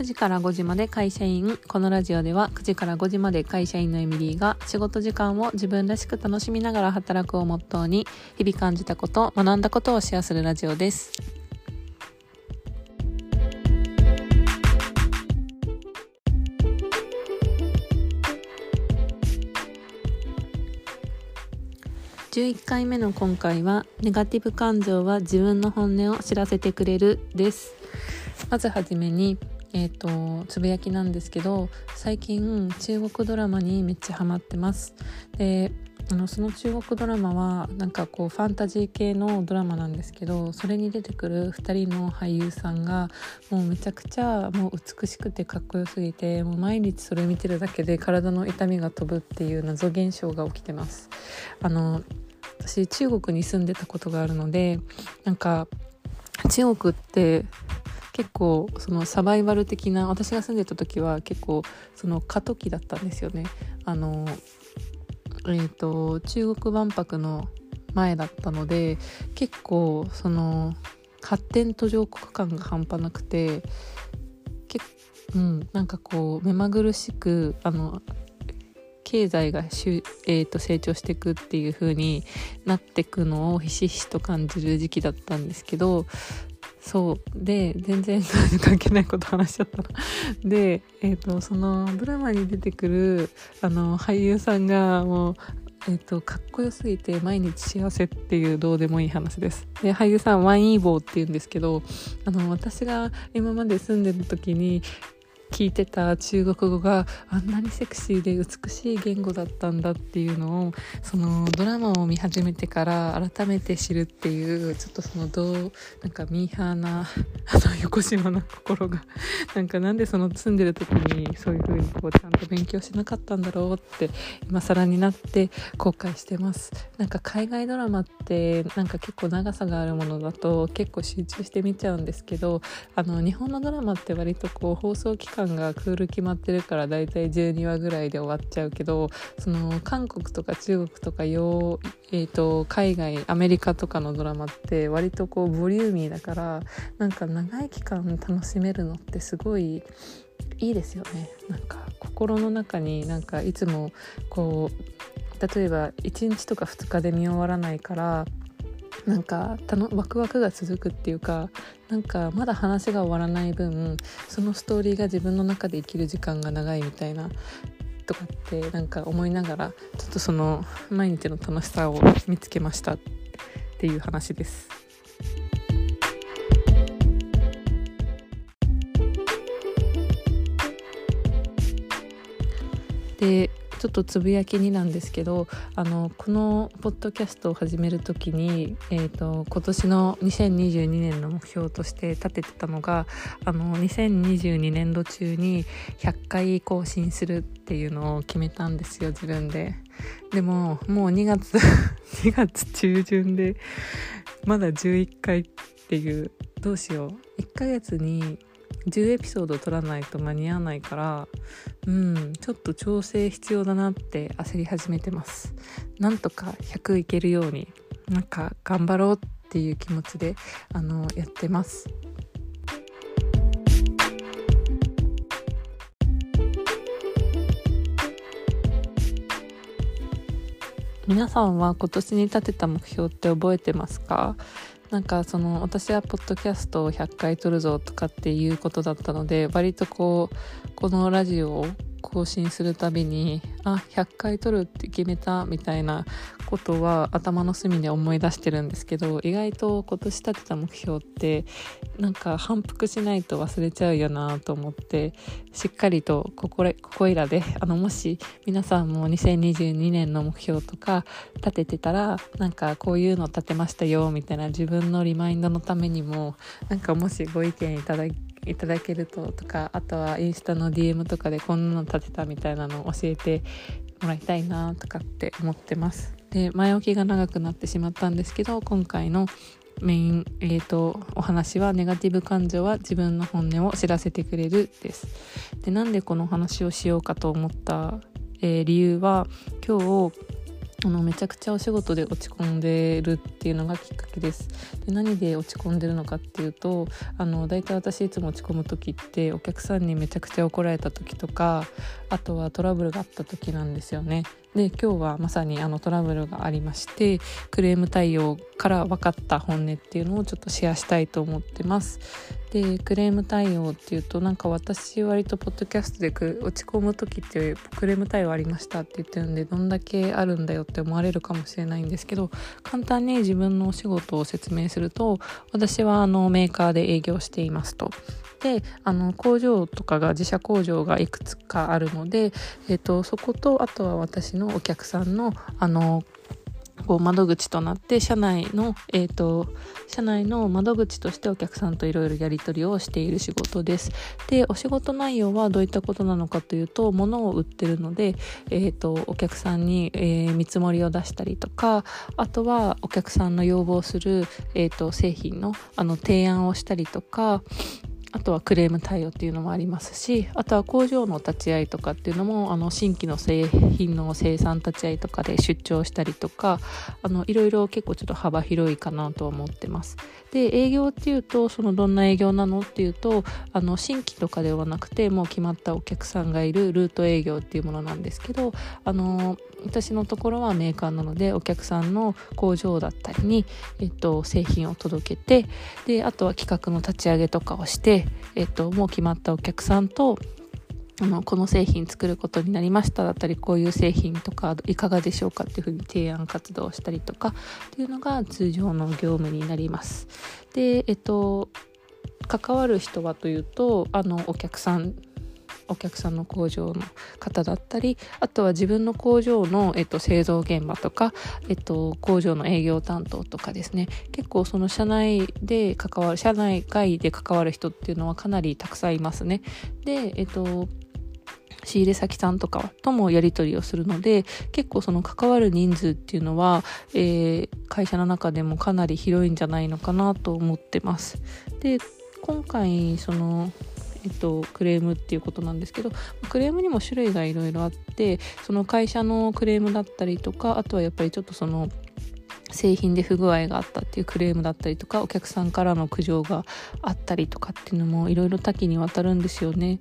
9時から5時まで会社員。このラジオでは9時から5時まで会社員のエミリーが仕事時間を自分らしく楽しみながら働くをモットーに日々感じたこと学んだことをシェアするラジオです。11回目の今回はネガティブ感情は自分の本音を知らせてくれるです。まずはじめにえーと、つぶやきなんですけど最近中国ドラマにめっちゃハマってます。であのその中国ドラマはなんかこうファンタジー系のドラマなんですけどそれに出てくる2人の俳優さんがもうめちゃくちゃもう美しくてかっこよすぎてもう毎日それ見てるだけで体の痛みが飛ぶっていう謎現象が起きてます。あの私中国に住んでたことがあるのでなんか中国って結構そのサバイバル的な私が住んでた時は結構その過渡期だったんですよね。あのえーと、中国万博の前だったので結構その発展途上国感が半端なくてけ、うん、なんかこう目まぐるしくあの経済がしゅ、えーと成長していくっていう風になっていくのをひしひしと感じる時期だったんですけどそうで全然 関係ないこと話しちゃったなで、えーと、そのドラマに出てくるあの俳優さんがもうえーと、かっこよすぎて毎日幸せっていうどうでもいい話です。で俳優さんワインイーボーっていうんですけどあの私が今まで住んでる時に聞いてた中国語があんなにセクシーで美しい言語だったんだっていうのをそのドラマを見始めてから改めて知るっていうちょっとそのどうなんかミーハーなあの横島な心がなんかなんでその住んでる時にそういう風にこうちゃんと勉強しなかったんだろうって今更になって後悔してます。なんか海外ドラマってなんか結構長さがあるものだと結構集中して見ちゃうんですけどあの日本のドラマって割とこう放送期間間がクール決まってるからだいたい12話ぐらいで終わっちゃうけどその韓国とか中国とか洋、えーと、海外アメリカとかのドラマって割とこうボリューミーだからなんか長い期間楽しめるのってすごいいいですよね。なんか心の中になんかいつもこう例えば1日とか2日で見終わらないからなんかたのワクワクが続くっていうかなんかまだ話が終わらない分そのストーリーが自分の中で生きる時間が長いみたいなとかってなんか思いながらちょっとその毎日の楽しさを見つけましたっていう話です。でちょっとつぶやきになんですけどあのこのポッドキャストを始める時に、えーと、今年の2022年の目標として立ててたのがあの2022年度中に100回更新するっていうのを決めたんですよ自分で。でももう2月 2月中旬でまだ11回っていうどうしよう1ヶ月に10エピソード撮らないと間に合わないからうんちょっと調整必要だなって焦り始めてます。なんとか100いけるようになんか頑張ろうっていう気持ちであのやってます。皆さんは今年に立てた目標って覚えてますか？なんかその私はポッドキャストを100回撮るぞとかっていうことだったので割とこうこのラジオを更新するたびにあ100回撮るって決めたみたいなことは頭の隅で思い出してるんですけど意外と今年立てた目標ってなんか反復しないと忘れちゃうよなと思ってしっかりとここここいらであのもし皆さんも2022年の目標とか立ててたらなんかこういうの立てましたよみたいな自分のリマインドのためにもなんかもしご意見いただいただけるととかあとはインスタの DM とかでこんなの立てたみたいなのを教えてもらいたいなとかって思ってます。で前置きが長くなってしまったんですけど今回のメイン、えーと、お話はネガティブ感情は自分の本音を知らせてくれるです。でなんでこの話をしようかと思った、えー、理由は今日あのめちゃくちゃお仕事で落ち込んでるっていうのがきっかけです。で何で落ち込んでるのかっていうとあの大体私いつも落ち込む時ってお客さんにめちゃくちゃ怒られた時とかあとはトラブルがあった時なんですよね。で今日はまさにあのトラブルがありましてクレーム対応から分かった本音っていうのをちょっとシェアしたいと思ってますでクレーム対応っていうとなんか私割とポッドキャストで落ち込む時ってクレーム対応ありましたって言ってるんでどんだけあるんだよって思われるかもしれないんですけど簡単に自分のお仕事を説明すると私はあのメーカーで営業していますと。であの工場とかが自社工場がいくつかあるので、えーと、そことあとは私ののお客さんのあのこう窓口となって社内の、えーと、社内の窓口としてお客さんといろいろやり取りをしている仕事です。でお仕事内容はどういったことなのかというと物を売ってるので、えーと、お客さんに、えー、見積もりを出したりとかあとはお客さんの要望する、えーと製品のあの提案をしたりとかあとはクレーム対応っていうのもありますしあとは工場の立ち会いとかっていうのもあの新規の製品の生産立ち会いとかで出張したりとかあのいろいろ結構ちょっと幅広いかなと思ってます。で営業っていうとそのどんな営業なのっていうとあの新規とかではなくてもう決まったお客さんがいるルート営業っていうものなんですけどあの私のところはメーカーなのでお客さんの工場だったりに、えっと、製品を届けてであとは企画の立ち上げとかをして、えっと、もう決まったお客さんとあのこの製品作ることになりましただったりこういう製品とかいかがでしょうかっていうふうに提案活動をしたりとかっていうのが通常の業務になります。でえっと関わる人はというとあのお客さんお客さんの工場の方だったりあとは自分の工場の、えっと、製造現場とか、えっと、工場の営業担当とかですね結構その社内で関わる社内外で関わる人っていうのはかなりたくさんいますね。で、えっと仕入れ先さんとかともやり取りをするので結構その関わる人数っていうのは、えー、会社の中でもかなり広いんじゃないのかなと思ってます。で今回そのえっと、クレームっていうことなんですけどクレームにも種類がいろいろあってその会社のクレームだったりとかあとはやっぱりちょっとその製品で不具合があったっていうクレームだったりとかお客さんからの苦情があったりとかっていうのもいろいろ多岐にわたるんですよね。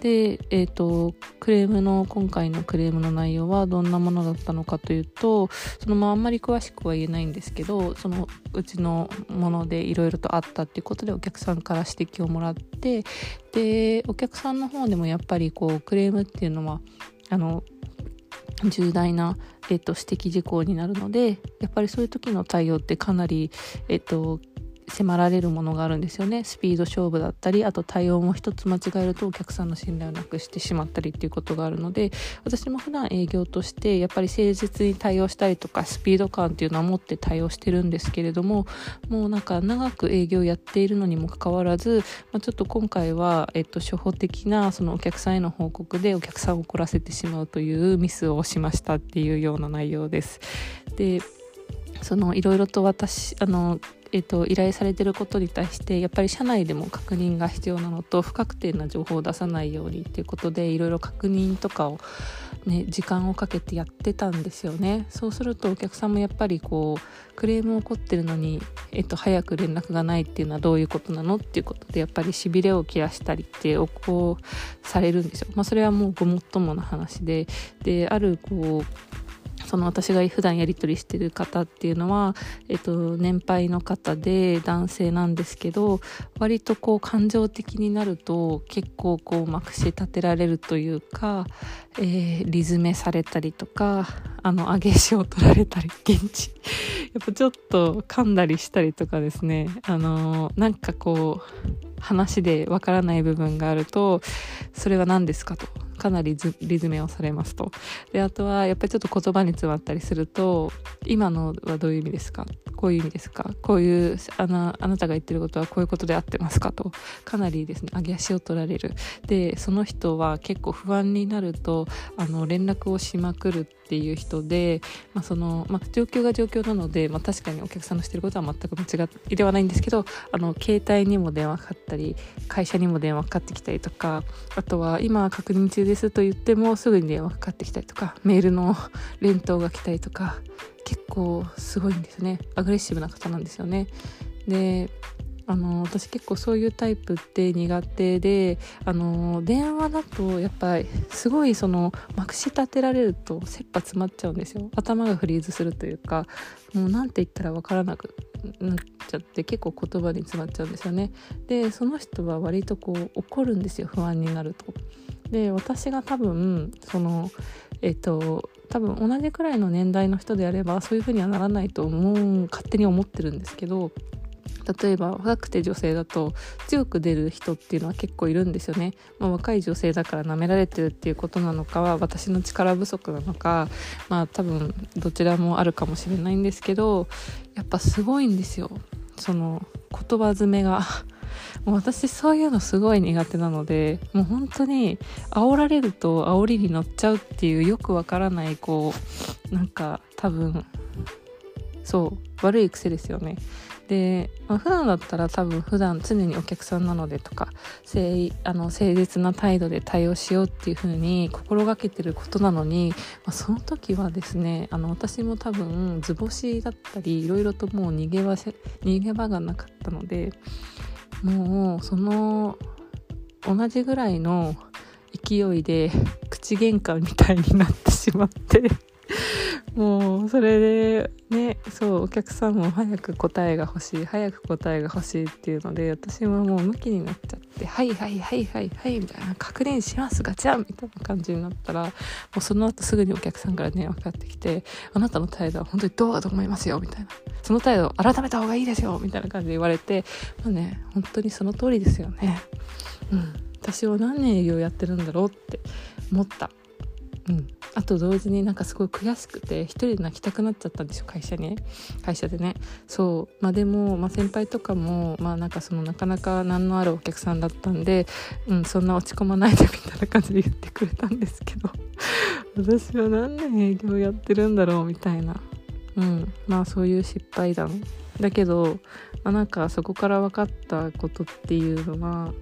で、えーと、クレームの今回のクレームの内容はどんなものだったのかというとそのまあんまり詳しくは言えないんですけどそのうちのものでいろいろとあったっていうことでお客さんから指摘をもらってでお客さんの方でもやっぱりこうクレームっていうのはあの重大な、えっと、指摘事項になるのでやっぱりそういう時の対応ってかなり、えっと、迫られるものがあるんですよねスピード勝負だったりあと対応も一つ間違えるとお客さんの信頼をなくしてしまったりっていうことがあるので私も普段営業としてやっぱり誠実に対応したりとかスピード感っていうのは持って対応してるんですけれどももうなんか長く営業やっているのにもかかわらず、まあ、ちょっと今回は、えっと、初歩的なそのお客さんへの報告でお客さんを怒らせてしまうというミスをしましたっていうような内容です。でそのいろいろと私あのえーと、依頼されてることに対してやっぱり社内でも確認が必要なのと不確定な情報を出さないようにっていうことでいろいろ確認とかを、ね、時間をかけてやってたんですよねそうするとお客さんもやっぱりこうクレーム起こってるのに、えーと、早く連絡がないっていうのはどういうことなのっていうことでやっぱりしびれを切らしたりって起こされるんですよ。まあ、それはもうごもっともな話でであるこうその私が普段やり取りしてる方っていうのは、えっと、年配の方で男性なんですけど割とこう感情的になると結構こうまくし立てられるというか、えー、リズメされたりとかあの上げ足を取られたり現地。やっぱちょっと噛んだりしたりとかですね。あのなんかこう話でわからない部分があるとそれは何ですかと。かなりリズメをされますと。であとはやっぱりちょっと言葉に詰まったりすると今のはどういう意味ですか？こういう意味ですか？こういうあなあなたが言ってることはこういうことで合ってますか？とかなりですね上げ足を取られる。でその人は結構不安になるとあの連絡をしまくるっていう人で、まあそのまあ、状況が状況なので、まあ、確かにお客さんのしてることは全く間違いではないんですけどあの携帯にも電話かかったり会社にも電話かかってきたりとかあとは今確認中ですと言ってもすぐに電話かかってきたりとかメールの連投が来たりとか結構すごいんですね。アグレッシブな方なんですよね。であの私結構そういうタイプって苦手であの電話だとやっぱりすごいそのまくし立てられると切羽詰まっちゃうんですよ。頭がフリーズするというかもう何て言ったら分からなくなっちゃって結構言葉に詰まっちゃうんですよね。でその人は割とこう怒るんですよ不安になると。で私が多分そのえっと多分同じくらいの年代の人であればそういう風にはならないと思う勝手に思ってるんですけど例えば若くて女性だと強く出る人っていうのは結構いるんですよね、まあ、若い女性だから舐められてるっていうことなのかは私の力不足なのかまあ多分どちらもあるかもしれないんですけどやっぱすごいんですよ。その言葉詰めが。もう私そういうのすごい苦手なのでもう本当に煽られると煽りに乗っちゃうっていうよくわからないこうなんか多分そう悪い癖ですよね。で、まあ、普段だったら多分普段常にお客さんなのでとか誠あの誠実な態度で対応しようっていう風に心がけてることなのに、まあ、その時はですねあの私も多分図星だったりいろいろともう逃げ場逃げ場がなかったのでもうその同じぐらいの勢いで口喧嘩みたいになってしまって。もうそれでねそうお客さんも早く答えが欲しい早く答えが欲しいっていうので私はもうムキになっちゃって「はいはいはいはいはい」みたいな「確認しますガチャン」みたいな感じになったらもうその後すぐにお客さんから電話かかってきて「あなたの態度は本当にどうだと思いますよ」みたいな「その態度を改めた方がいいですよ」みたいな感じで言われてまあね本当にその通りですよね。うん。私は何年営業やってるんだろうって思った。うん、あと同時になんかすごい悔しくて一人で泣きたくなっちゃったんですよ会社に。会社でね。そう。まあでも、まあ、先輩とかもまあなんかそのなかなか何のあるお客さんだったんで、うん、そんな落ち込まないでみたいな感じで言ってくれたんですけど。私は何年営業やってるんだろうみたいな、うん、まあそういう失敗談。だけど、まあ、なんかそこから分かったことっていうのは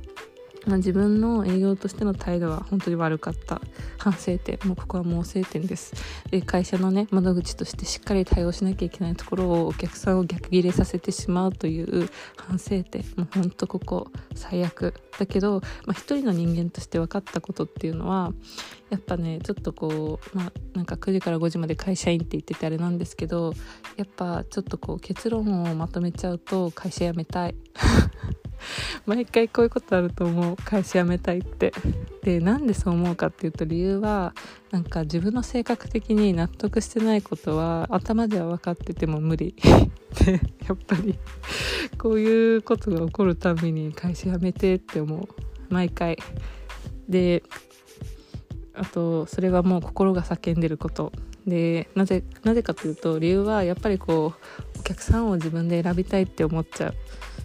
まあ、自分の営業としての態度は本当に悪かった反省点もうここは猛省点です。で会社のね窓口としてしっかり対応しなきゃいけないところをお客さんを逆ギレさせてしまうという反省点。もう本当ここ最悪だけど、まあ、一人の人間として分かったことっていうのはやっぱねちょっとこうまあなんか9時から5時まで会社員って言っててあれなんですけどやっぱちょっとこう結論をまとめちゃうと会社辞めたい。毎回こういうことあると思う。会社辞めたいって。でなんでそう思うかっていうと理由はなんか自分の性格的に納得してないことは頭では分かってても無理。でやっぱりこういうことが起こるたびに会社辞めてって思う。毎回。であとそれはもう心が叫んでること。でなぜなぜかというと理由はやっぱりこうお客さんを自分で選びたいって思っちゃう。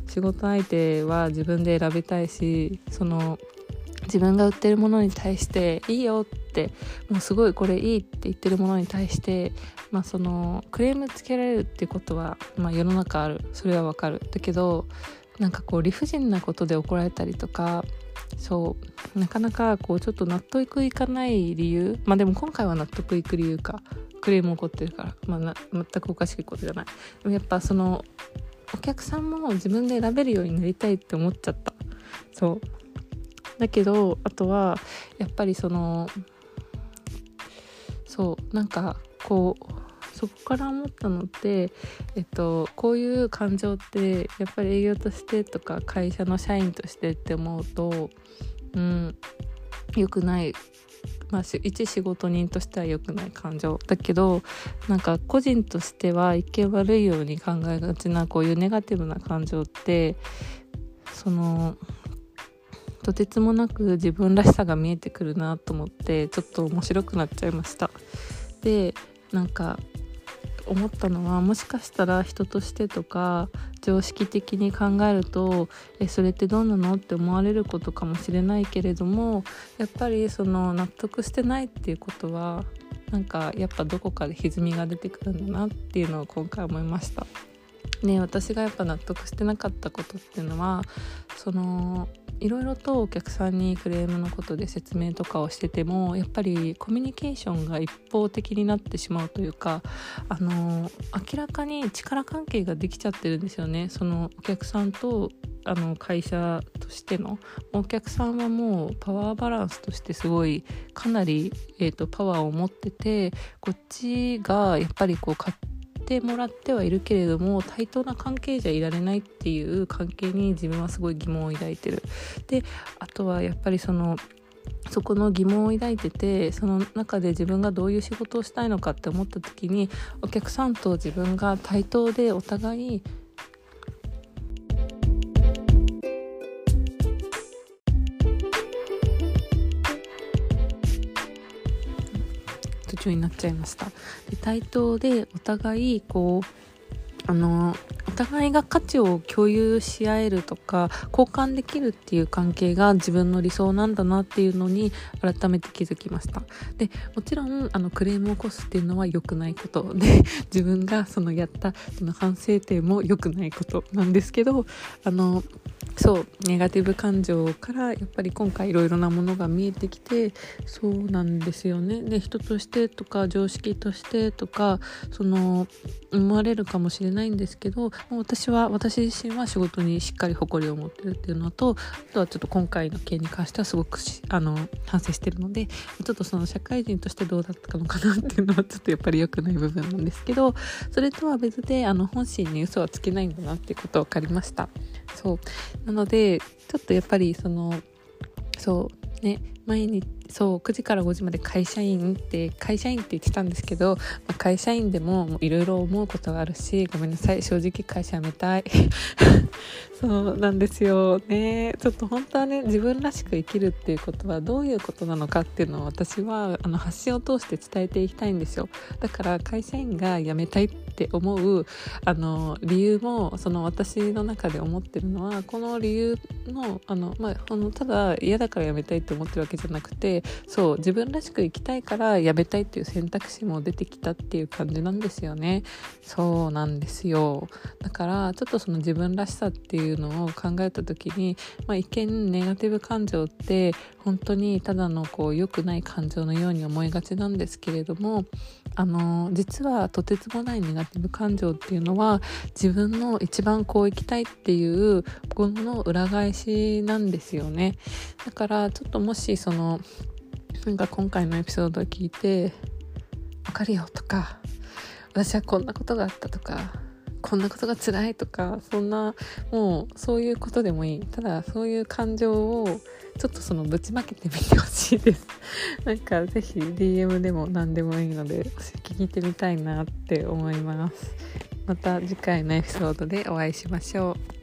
仕事相手は自分で選びたいしその自分が売ってるものに対していいよってもうすごいこれいいって言ってるものに対して、まあ、そのクレームつけられるっていうことは、まあ、世の中ある。それはわかる。だけどなんかこう理不尽なことで怒られたりとかそう。なかなかこうちょっと納得いかない理由。まあでも今回は納得いく理由か。クレーム起こってるから、まあ、全くおかしいことじゃない。やっぱそのお客さんも自分で選べるようになりたいって思っちゃった。そう。だけどあとはやっぱりそのそうなんかこうそこから思ったのって、えっと、こういう感情ってやっぱり営業としてとか会社の社員としてって思うとうん良くないまあ、一仕事人としては良くない感情だけどなんか個人としては一見悪いように考えがちなこういうネガティブな感情ってそのとてつもなく自分らしさが見えてくるなと思ってちょっと面白くなっちゃいました。でなんか思ったのはもしかしたら人としてとか常識的に考えるとえそれってどうなのって思われることかもしれないけれどもやっぱりその納得してないっていうことはなんかやっぱどこかで歪みが出てくるんだなっていうのを今回思いました。ね、私がやっぱ納得してなかったことっていうのはそのいろいろとお客さんにクレームのことで説明とかをしててもやっぱりコミュニケーションが一方的になってしまうというかあの明らかに力関係ができちゃってるんですよね。そのお客さんとあの会社としての。お客さんはもうパワーバランスとしてすごいかなり、えーと、パワーを持っててこっちがやっぱりこう買ってもらってはいるけれども対等な関係じゃいられないっていう関係に自分はすごい疑問を抱いてる。であとはやっぱりそのそこの疑問を抱いててその中で自分がどういう仕事をしたいのかって思った時にお客さんと自分が対等でお互い中になっちゃいました。で対等でお互いこうあのお互いが価値を共有し合えるとか交換できるっていう関係が自分の理想なんだなっていうのに改めて気づきました。でもちろんあのクレームを起こすっていうのは良くないこと。で自分がそのやったその反省点も良くないことなんですけどあのそうネガティブ感情からやっぱり今回いろいろなものが見えてきてそうなんですよね。で人としてとか常識としてとかその思われるかもしれないないんですけど私は私自身は仕事にしっかり誇りを持ってるっていうのとあとはちょっと今回の件に関してはすごくあの反省してるのでちょっとその社会人としてどうだったのかなっていうのはちょっとやっぱり良くない部分なんですけどそれとは別であの本心に嘘はつけないんだなっていうこと分かりました。そう。なのでちょっとやっぱりそのそうね前にそう9時から5時まで会社員って会社員って言ってたんですけど、まあ、会社員でもいろいろ思うことがあるしごめんなさい正直会社辞めたい。そうなんですよ。ねちょっと本当はね自分らしく生きるっていうことはどういうことなのかっていうのを私はあの発信を通して伝えていきたいんですよ。だから会社員が辞めたいって思うあの理由もその私の中で思ってるのはこの理由のあの、まあ、のただ嫌だから辞めたいって思ってるわけじゃなくてそう自分らしく生きたいから辞めたいっていう選択肢も出てきたっていう感じなんですよね。そうなんですよ。だからちょっとその自分らしさっていうのを考えた時に、まあ、一見ネガティブ感情って本当にただのこう良くない感情のように思いがちなんですけれどもあの実はとてつもないネガティブ感情っていうのは自分の一番こう生きたいっていうものの裏返しなんですよね。だからちょっともしそのなんか今回のエピソードを聞いて「わかるよ」とか「私はこんなことがあった」とかこんなことが辛いとかそんなもうそういうことでもいい。ただそういう感情をちょっとそのぶちまけてみてほしいです。なんか是非 DM でも何でもいいので聞いてみたいなって思います。また次回のエピソードでお会いしましょう。